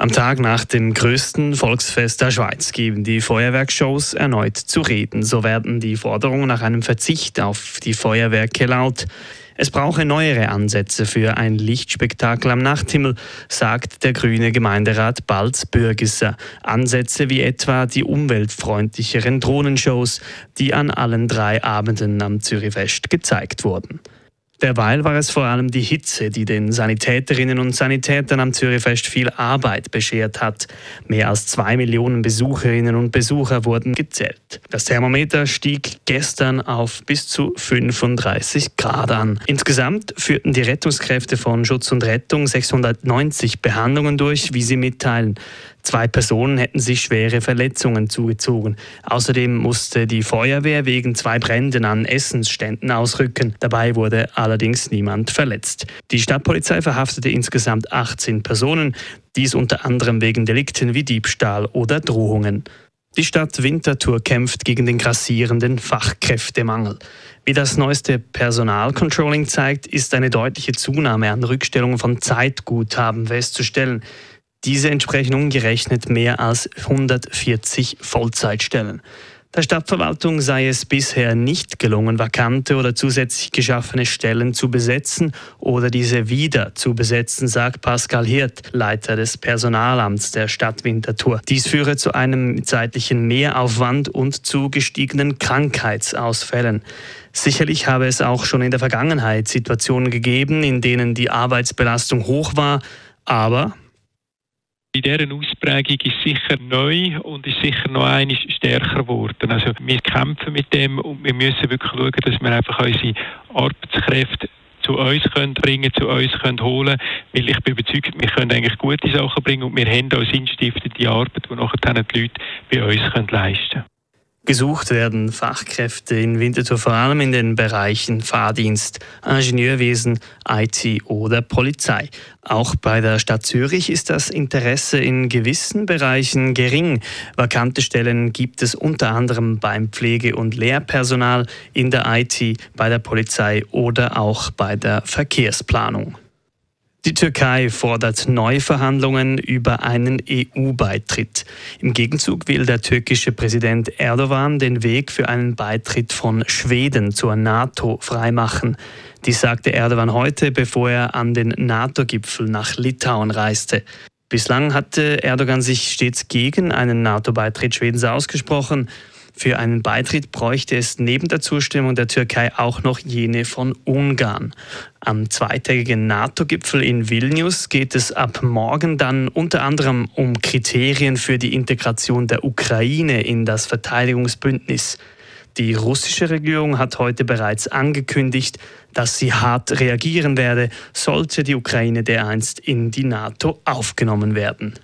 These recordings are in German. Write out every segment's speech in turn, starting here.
Am Tag nach dem größten Volksfest der Schweiz geben die Feuerwerkshows erneut zu reden. So werden die Forderungen nach einem Verzicht auf die Feuerwerke laut. Es brauche neuere Ansätze für ein Lichtspektakel am Nachthimmel, sagt der grüne Gemeinderat Balz Bürgisser. Ansätze wie etwa die umweltfreundlicheren Drohnenshows, die an allen drei Abenden am Zürichfest gezeigt wurden. Derweil war es vor allem die Hitze, die den Sanitäterinnen und Sanitätern am Zürichfest viel Arbeit beschert hat. Mehr als zwei Millionen Besucherinnen und Besucher wurden gezählt. Das Thermometer stieg gestern auf bis zu 35 Grad an. Insgesamt führten die Rettungskräfte von Schutz und Rettung 690 Behandlungen durch, wie sie mitteilen. Zwei Personen hätten sich schwere Verletzungen zugezogen. Außerdem musste die Feuerwehr wegen zwei Bränden an Essensständen ausrücken. Dabei wurde allerdings niemand verletzt. Die Stadtpolizei verhaftete insgesamt 18 Personen, dies unter anderem wegen Delikten wie Diebstahl oder Drohungen. Die Stadt Winterthur kämpft gegen den grassierenden Fachkräftemangel. Wie das neueste Personalcontrolling zeigt, ist eine deutliche Zunahme an Rückstellungen von Zeitguthaben festzustellen. Diese entsprechen umgerechnet mehr als 140 Vollzeitstellen. Der Stadtverwaltung sei es bisher nicht gelungen, vakante oder zusätzlich geschaffene Stellen zu besetzen oder diese wieder zu besetzen, sagt Pascal Hirt, Leiter des Personalamts der Stadt Winterthur. Dies führe zu einem zeitlichen Mehraufwand und zu gestiegenen Krankheitsausfällen. Sicherlich habe es auch schon in der Vergangenheit Situationen gegeben, in denen die Arbeitsbelastung hoch war, aber in dieser Ausprägung ist sicher neu und ist sicher noch einmal stärker geworden. Also wir kämpfen mit dem und wir müssen wirklich schauen, dass wir einfach unsere Arbeitskräfte zu uns können bringen, zu uns können holen, weil ich bin überzeugt, wir können eigentlich gute Sachen bringen und wir haben auch sinnstiftende Arbeit, die nachher die Leute bei uns können leisten können. Gesucht werden Fachkräfte in Winterthur vor allem in den Bereichen Fahrdienst, Ingenieurwesen, IT oder Polizei. Auch bei der Stadt Zürich ist das Interesse in gewissen Bereichen gering. Vakante Stellen gibt es unter anderem beim Pflege- und Lehrpersonal, in der IT, bei der Polizei oder auch bei der Verkehrsplanung. Die Türkei fordert Neuverhandlungen über einen EU-Beitritt. Im Gegenzug will der türkische Präsident Erdogan den Weg für einen Beitritt von Schweden zur NATO freimachen. Dies sagte Erdogan heute, bevor er an den NATO-Gipfel nach Litauen reiste. Bislang hatte Erdogan sich stets gegen einen NATO-Beitritt Schwedens ausgesprochen. Für einen Beitritt bräuchte es neben der Zustimmung der Türkei auch noch jene von Ungarn. Am zweitägigen NATO-Gipfel in Vilnius geht es ab morgen dann unter anderem um Kriterien für die Integration der Ukraine in das Verteidigungsbündnis. Die russische Regierung hat heute bereits angekündigt, dass sie hart reagieren werde, sollte die Ukraine dereinst in die NATO aufgenommen werden.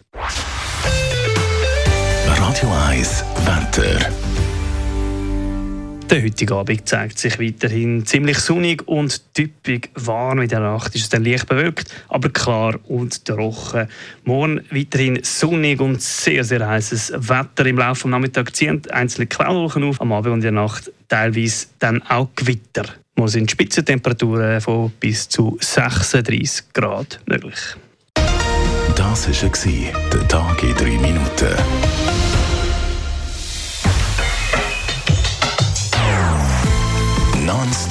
Radio 1 Wetter. Der heutige Abend zeigt sich weiterhin ziemlich sonnig und typisch warm. In der Nacht ist es dann leicht bewölkt, aber klar und trocken. Morgen weiterhin sonnig und sehr, sehr heißes Wetter. Im Laufe des Nachmittags ziehen einzelne Quellwolken auf. Am Abend und in der Nacht teilweise dann auch Gewitter. Morgen sind Spitzentemperaturen von bis zu 36 Grad möglich. Das war der Tag in drei Minuten.